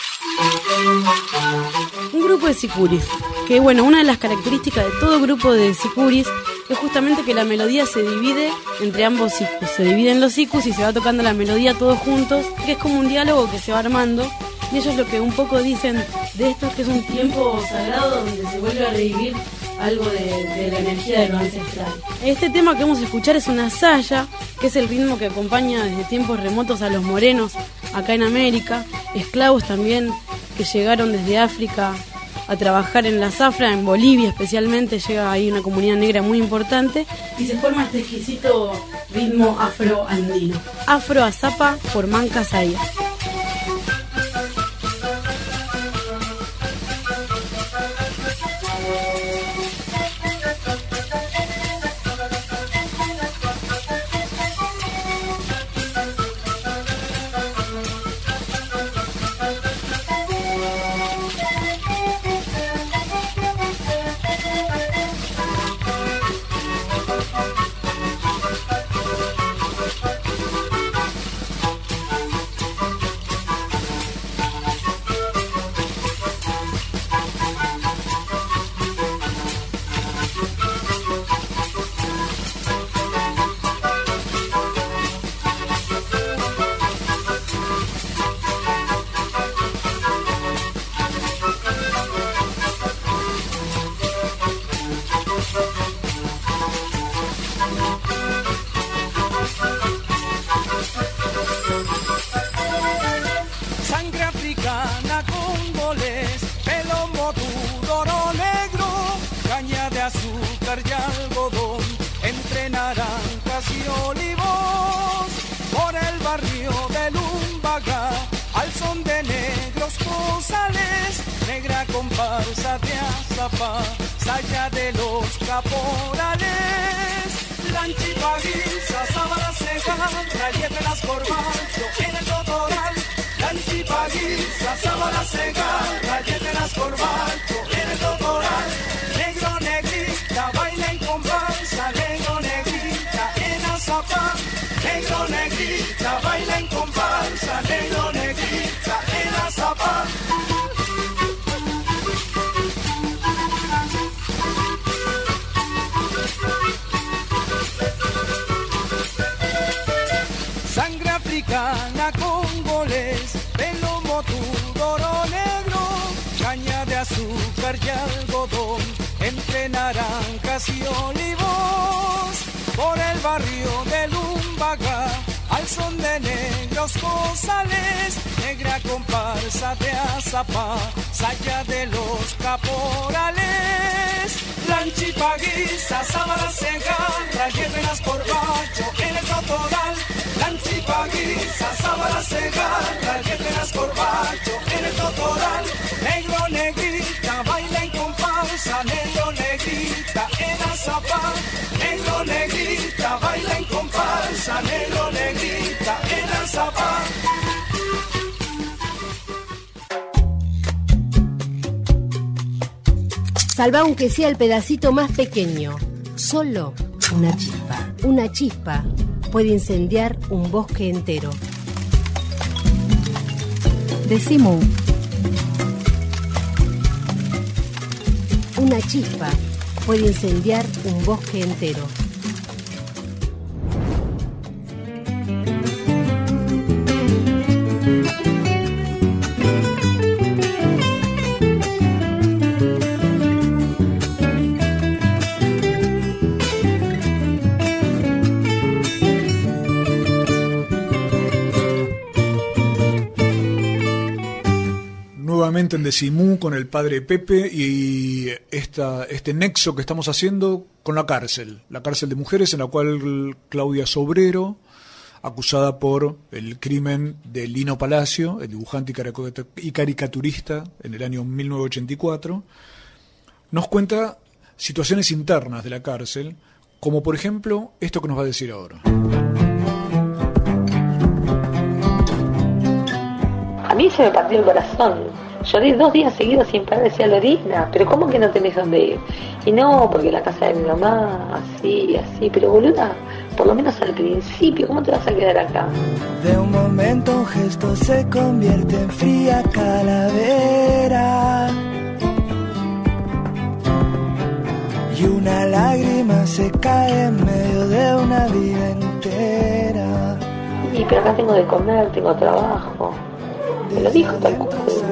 Un grupo de sicuris. Que bueno, una de las características de todo grupo de sicuris es justamente que la melodía se divide entre ambos sicus. Se dividen los sicus y se va tocando la melodía todos juntos, que es como un diálogo que se va armando y ellos lo que un poco dicen de esto es que es un tiempo sagrado donde se vuelve a revivir algo de, la energía de lo ancestral. Este tema que vamos a escuchar es una saya, que es el ritmo que acompaña desde tiempos remotos a los morenos acá en América, esclavos también que llegaron desde África a trabajar en la zafra, en Bolivia especialmente, llega ahí una comunidad negra muy importante y se forma este exquisito ritmo afro-andino. Afro Azapa por Manca. Algodón, entre naranjas y olivos, por el barrio de Lumbaga, al son de negros cosales, negra comparsa de azapa, saya de los caporales, lanchipaguisa, sábana segarra, llévenas por bacho, en el total, lanchipaguisa, sábana segarra, llévenas por bacho, en el total, negro negrita, baila en comparsa, negro negrita, en azapa, negro negrita, baila en comparsa, negro negrita, en azapa. Salva aunque sea el pedacito más pequeño. Solo una chispa. Una chispa puede incendiar un bosque entero. Decimu. Una chispa puede incendiar un bosque entero. Nuevamente en Decimú con el padre Pepe y esta, este nexo que estamos haciendo con la cárcel, la cárcel de mujeres en la cual Claudia Sobrero, acusada por el crimen de Lino Palacio, el dibujante y caricaturista en el año 1984, nos cuenta situaciones internas de la cárcel, como por ejemplo esto que nos va a decir ahora. A mí se me partió el corazón. Lloré dos días seguidos sin parar, decía Lorena, pero ¿cómo que no tenés dónde ir? Y no, porque la casa de mi mamá, así, así, pero boluda, por lo menos al principio, ¿cómo te vas a quedar acá? De un momento un gesto se convierte en fría calavera. Y una lágrima se cae en medio de una vida entera. Y pero acá tengo de comer, tengo trabajo. Me lo dijo tal cual.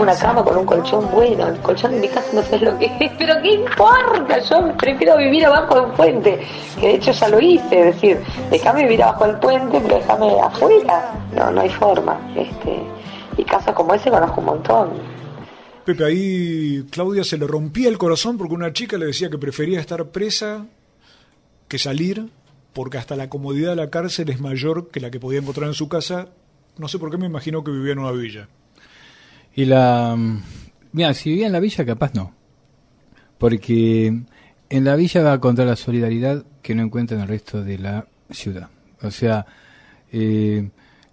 Una cama con un colchón bueno. El colchón de mi casa no sé lo que es, pero ¿qué importa? Yo prefiero vivir abajo de un puente. Que de hecho ya lo hice. Es decir, déjame vivir abajo del puente, pero déjame afuera. No, no hay forma. Este, y casas como ese conozco un montón. Pepe, ahí Claudia se le rompía el corazón porque una chica le decía que prefería estar presa que salir, porque hasta la comodidad de la cárcel es mayor que la que podía encontrar en su casa. No sé por qué me imagino que vivía en una villa. Y la. Mira, si vivía en la villa, capaz no. Porque en la villa va a encontrar la solidaridad que no encuentra en el resto de la ciudad. O sea, eh,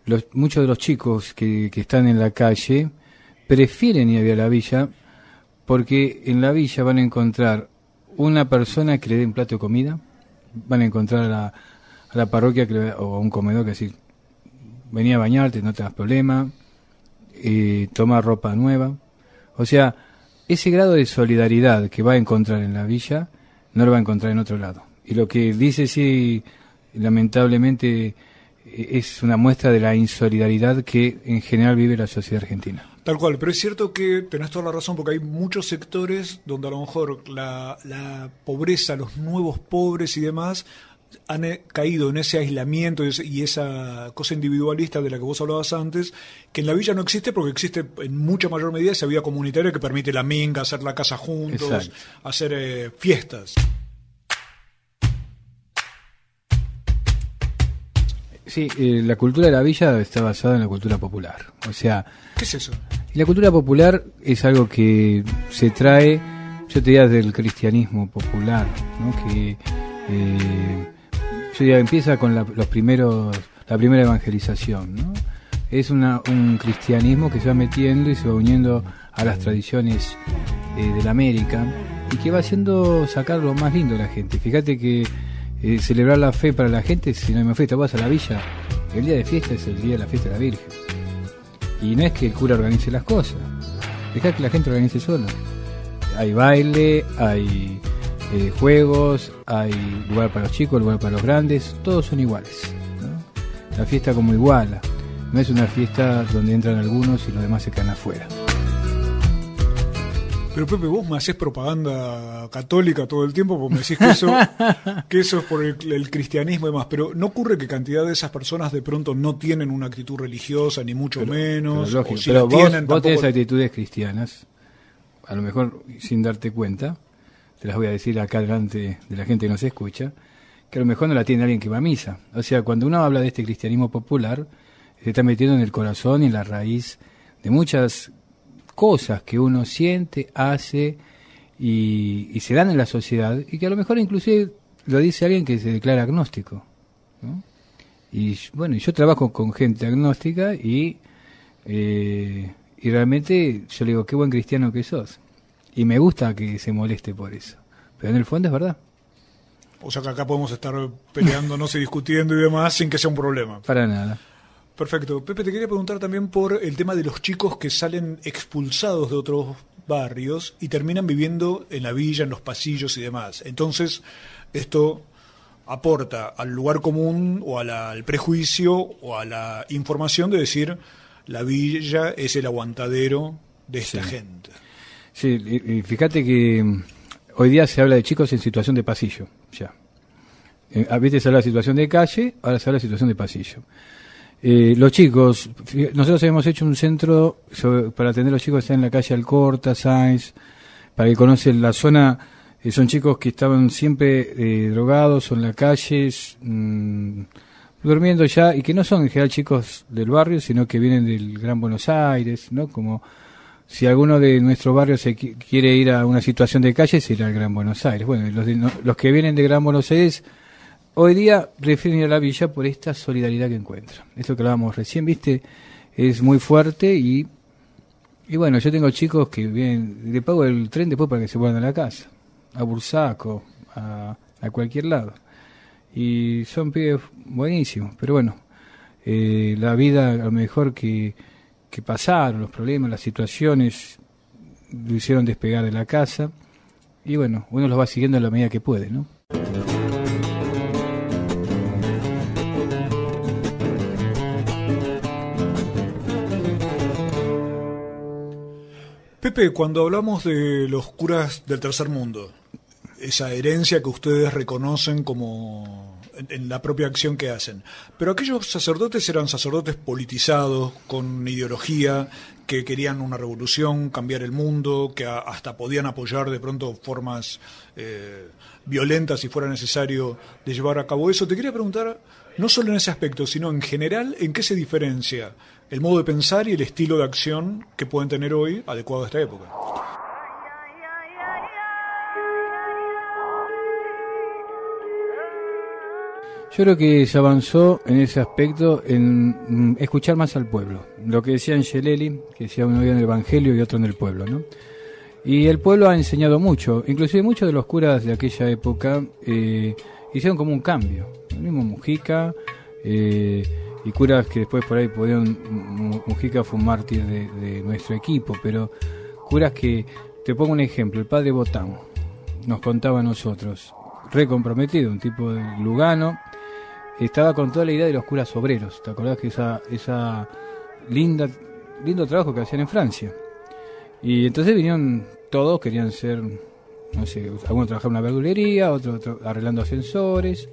los, muchos de los chicos que, que están en la calle prefieren ir a la villa porque en la villa van a encontrar una persona que le dé un plato de comida, van a encontrar a la, a la parroquia que le- o a un comedor que decir, venía a bañarte, no te das problema, eh, toma ropa nueva. O sea, ese grado de solidaridad que va a encontrar en la villa, no lo va a encontrar en otro lado. Y lo que dice, sí, lamentablemente, eh, es una muestra de la insolidaridad que en general vive la sociedad argentina. Tal cual, pero es cierto que tenés toda la razón porque hay muchos sectores donde a lo mejor la, la pobreza, los nuevos pobres y demás han eh, caído en ese aislamiento y esa cosa individualista de la que vos hablabas antes, que en la villa no existe porque existe en mucha mayor medida esa vida comunitaria que permite la minga, hacer la casa juntos, Exacto. hacer eh, fiestas. Sí, eh, la cultura de la villa está basada en la cultura popular. O sea, ¿Qué es eso? la cultura popular es algo que se trae, yo te diría, del cristianismo popular, ¿no? que eh, yo diría, empieza con la, los primeros, la primera evangelización. ¿no? Es un cristianismo que se va metiendo y se va uniendo a las tradiciones eh, de la América y que va haciendo sacar lo más lindo de la gente. Fíjate que eh, celebrar la fe para la gente, si no más fiesta, vas a la villa, el día de fiesta es el día de la fiesta de la Virgen. Y no es que el cura organice las cosas, deja que la gente organice sola. Hay baile, hay eh, juegos, hay lugar para los chicos, lugar para los grandes, todos son iguales. ¿no? la fiesta como iguala. No es una fiesta donde entran algunos y los demás se quedan afuera. Pero Pepe, vos me haces propaganda católica todo el tiempo porque me decís que eso, que eso es por el, el cristianismo y demás. Pero no ocurre que cantidad de esas personas de pronto no tienen una actitud religiosa, ni mucho menos. Pero, lógico, o si pero vos, tienen, vos tampoco- tenés actitudes cristianas, a lo mejor sin darte cuenta, te las voy a decir acá delante de la gente que nos escucha, que a lo mejor no la tiene alguien que va a misa. O sea, cuando uno habla de este cristianismo popular, se está metiendo en el corazón y en la raíz de muchas cosas que uno siente, hace y, se dan en la sociedad y que a lo mejor inclusive lo dice alguien que se declara agnóstico. ¿no? Y bueno, yo trabajo con gente agnóstica y, eh, y realmente yo le digo, qué buen cristiano que sos. Y me gusta que se moleste por eso. Pero en el fondo es verdad. O sea que acá podemos estar peleándonos y discutiendo y demás sin que sea un problema. Para nada. Perfecto. Pepe, te quería preguntar también por el tema de los chicos que salen expulsados de otros barrios y terminan viviendo en la villa, en los pasillos y demás. Entonces, esto aporta al lugar común o a la- al prejuicio o a la información de decir la villa es el aguantadero de esta Sí. gente. Sí, y, fíjate que mm, hoy día se habla de chicos en situación de pasillo, ya. Eh, a veces se habla de situación de calle, ahora se habla de situación de pasillo. Eh, los chicos, nosotros habíamos hecho un centro para atender a los chicos que están en la calle Alcorta, Sáenz, para que conocen la zona, eh, son chicos que estaban siempre eh, drogados o en la calle, s- mm, durmiendo ya, y que no son en general chicos del barrio, sino que vienen del Gran Buenos Aires, ¿no? Como si alguno de nuestro barrio se qui- quiere ir a una situación de calle, se irá al Gran Buenos Aires. Bueno, los, de- no- los que vienen de Gran Buenos Aires, hoy día prefieren ir a la villa por esta solidaridad que encuentran. Esto que hablábamos recién, viste, es muy fuerte y, y bueno, yo tengo chicos que vienen, le pago el tren después para que se vuelvan a la casa, a Bursaco, a, a cualquier lado. Y son pibes buenísimos, pero bueno, eh, la vida a lo mejor que, que pasaron, los problemas, las situaciones, lo hicieron despegar de la casa. Y bueno, uno los va siguiendo en la medida que puede, ¿no? Pepe, cuando hablamos de los curas del tercer mundo, esa herencia que ustedes reconocen como en, la propia acción que hacen, pero aquellos sacerdotes eran sacerdotes politizados, con ideología, que querían una revolución, cambiar el mundo, que hasta podían apoyar de pronto formas eh, violentas si fuera necesario de llevar a cabo eso. Te quería preguntar, no solo en ese aspecto, sino en general, ¿en qué se diferencia el modo de pensar y el estilo de acción que pueden tener hoy adecuado a esta época? Yo creo que se avanzó en ese aspecto en mm, escuchar más al pueblo. Lo que decía Angelelli, que decía uno en el Evangelio y otro en el pueblo, ¿no? Y el pueblo ha enseñado mucho, inclusive muchos de los curas de aquella época eh, hicieron como un cambio. El mismo Mujica eh, y curas que después por ahí pudieron, Mu- Mujica fue un mártir de, de nuestro equipo, pero curas que, te pongo un ejemplo, el padre Botán nos contaba a nosotros, re comprometido, un tipo de Lugano, estaba con toda la idea de los curas obreros. ¿Te acordás que esa, esa linda, lindo trabajo que hacían en Francia? Y entonces vinieron todos, querían ser, no sé, algunos trabajaban en una verdulería, otros tra- arreglando ascensores.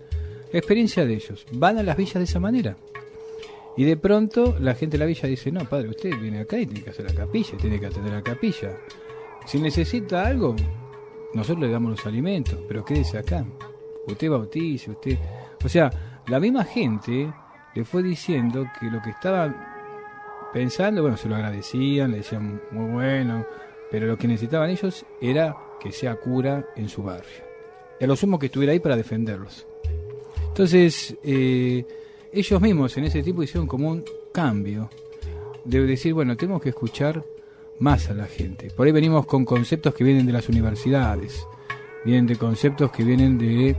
La experiencia de ellos. Van a las villas de esa manera. Y de pronto la gente de la villa dice, no, padre, usted viene acá y tiene que hacer la capilla, tiene que atender la capilla. Si necesita algo, nosotros le damos los alimentos, pero quédese acá. Usted bautice, usted... O sea, la misma gente le fue diciendo que lo que estaban pensando, bueno, se lo agradecían, le decían muy bueno, pero lo que necesitaban ellos era que sea cura en su barrio. Y a lo sumo que estuviera ahí para defenderlos. Entonces, eh, ellos mismos en ese tiempo hicieron como un cambio de decir, bueno, tenemos que escuchar más a la gente. Por ahí venimos con conceptos que vienen de las universidades, vienen de conceptos que vienen de,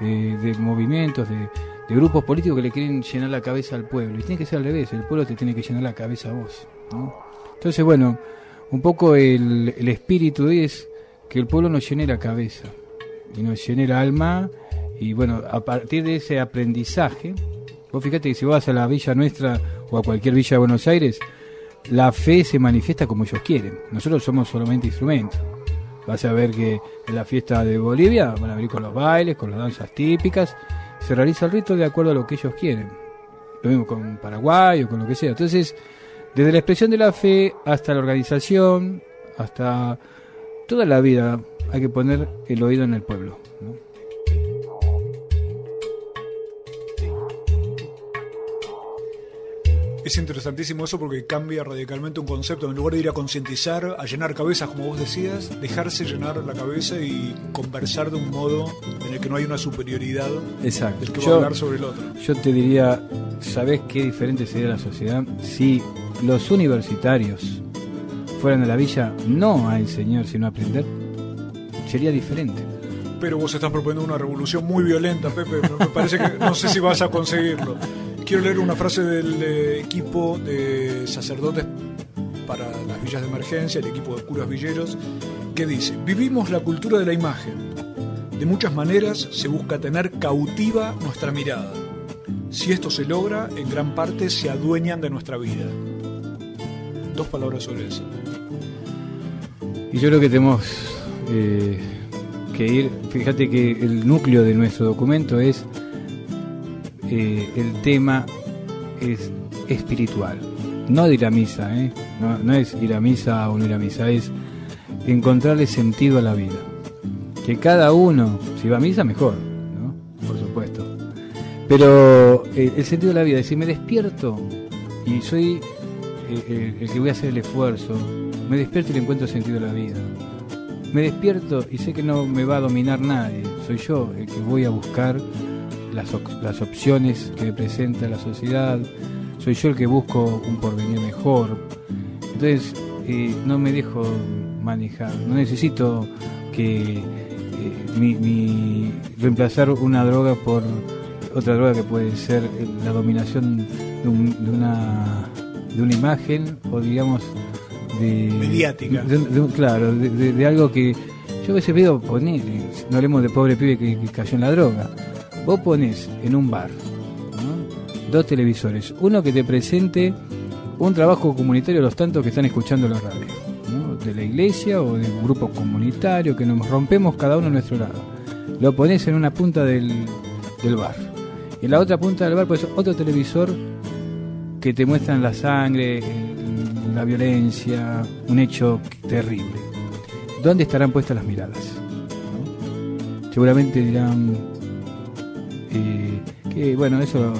eh, de movimientos, de, de grupos políticos que le quieren llenar la cabeza al pueblo. Y tiene que ser al revés, el pueblo te tiene que llenar la cabeza a vos. Entonces, bueno, un poco el, el espíritu es que el pueblo nos llene la cabeza y nos llene el alma. Y bueno, a partir de ese aprendizaje, Vos fíjate que si vas a la villa nuestra o a cualquier villa de Buenos Aires, la fe se manifiesta como ellos quieren. Nosotros somos solamente instrumentos. Vas a ver que en la fiesta de Bolivia van a venir con los bailes, con las danzas típicas. Se realiza el rito de acuerdo a lo que ellos quieren. Lo mismo con Paraguay o con lo que sea. Entonces, desde la expresión de la fe hasta la organización, hasta toda la vida, hay que poner el oído en el pueblo. Es interesantísimo eso porque cambia radicalmente un concepto. En lugar de ir a concientizar, a llenar cabezas, como vos decías, dejarse llenar la cabeza y conversar de un modo en el que no hay una superioridad Exacto. del que va Yo- a hablar sobre el otro. Yo te diría, ¿sabés qué diferente sería la sociedad si los universitarios fueran a la villa no a enseñar sino a aprender? Sería diferente. Pero vos estás proponiendo una revolución muy violenta, Pepe. Me parece que no sé si vas a conseguirlo. Quiero leer una frase del eh, equipo de sacerdotes para las villas de emergencia, el equipo de curas villeros, que dice, vivimos la cultura de la imagen. De muchas maneras se busca tener cautiva nuestra mirada. Si esto se logra, en gran parte se adueñan de nuestra vida. Dos palabras sobre eso. Y yo creo que tenemos eh, que ir, fíjate que el núcleo de nuestro documento es, eh, el tema es espiritual, no de ir a misa, ¿eh? no, es ir a misa o no ir a misa, es encontrarle sentido a la vida. Que cada uno, si va a misa, mejor. Por supuesto. Pero eh, el sentido de la vida, si me despierto y soy el que voy a hacer el esfuerzo, me despierto y le encuentro sentido a la vida. Me despierto y sé que no me va a dominar nadie, soy yo el que voy a buscar las, las opciones que presenta la sociedad, soy yo el que busco un porvenir mejor. Entonces eh, no me dejo manejar, no necesito que eh, mi, mi- reemplazar una droga por otra droga que puede ser la dominación de, un- de una de una imagen o digamos de Mediática. de- de- claro de, algo que yo a veces veo poner no hablemos de pobre pibe que, que cayó en la droga vos pones en un bar dos televisores uno que te presente un trabajo comunitario de los tantos que están escuchando la radio de la iglesia o de un grupo comunitario que nos rompemos cada uno a nuestro lado. Lo pones en una punta del, del bar. En la otra punta del bar pues otro televisor que te muestran la sangre, la violencia, un hecho terrible. ¿Dónde estarán puestas las miradas? Seguramente dirán eh, que, bueno, eso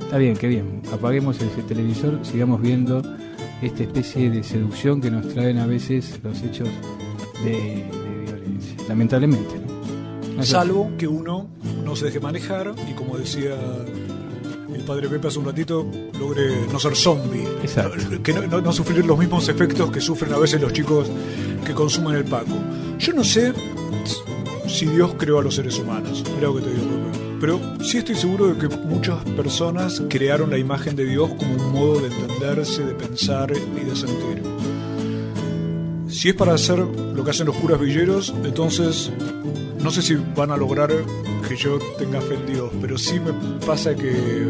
está bien, que bien. Apaguemos ese televisor, sigamos viendo esta especie de seducción que nos traen a veces los hechos de, de violencia. Lamentablemente, Salvo que uno no se deje manejar y como decía el padre Pepe hace un ratito, logre no ser zombie. Exacto. Que no, no- no sufrir los mismos efectos que sufren a veces los chicos que consumen el Paco. Yo no sé si Dios creó a los seres humanos. Mirá lo que te digo, Pepe. Pero sí estoy seguro de que muchas personas crearon la imagen de Dios como un modo de entenderse, de pensar y de sentir. Si es para hacer lo que hacen los curas villeros, entonces no sé si van a lograr que yo tenga fe en Dios, pero sí me pasa que eh,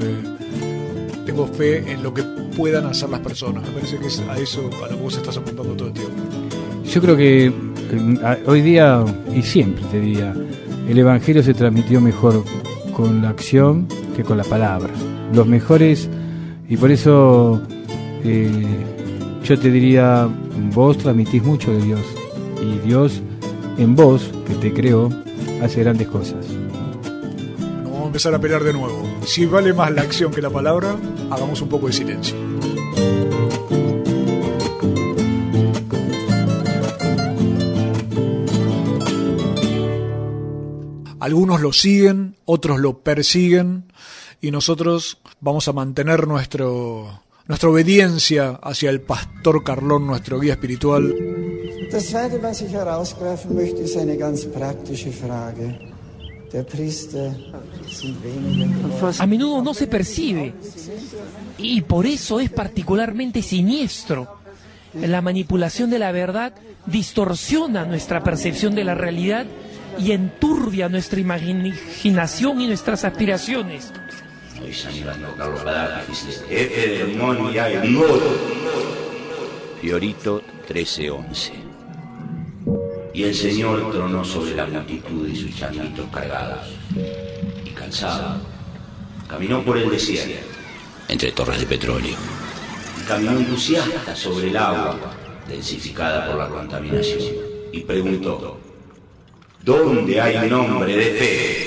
tengo fe en lo que puedan hacer las personas. Me parece que es a eso a lo que vos estás apuntando todo el tiempo. Yo creo que eh, a- hoy día, y siempre te diría, el Evangelio se transmitió mejor con la acción que con la palabra. Los mejores, y por eso eh, yo te diría, vos transmitís mucho de Dios, y Dios en vos, que te creó, hace grandes cosas. Vamos a empezar a pelear de nuevo. Si vale más la acción que la palabra, hagamos un poco de silencio. Algunos lo siguen, otros lo persiguen y nosotros vamos a mantener nuestro, nuestra obediencia hacia el pastor Carlón, nuestro guía espiritual. Das Zweite, was ich herausgreifen möchte, ist eine ganz praktische Frage. Der Priester sind weniger geworden. a menudo no se percibe y por eso es particularmente siniestro. La manipulación de la verdad distorsiona nuestra percepción de la realidad y enturbia nuestra imaginación y nuestras aspiraciones. Hay moro. Fiorito 1311. Y el Señor tronó sobre la multitud y sus changuitos cargados. Y cansado, caminó por el desierto. Entre torres de petróleo. Y caminó entusiasta sobre el agua, densificada por la contaminación. Y preguntó, ¿dónde hay un hombre de fe?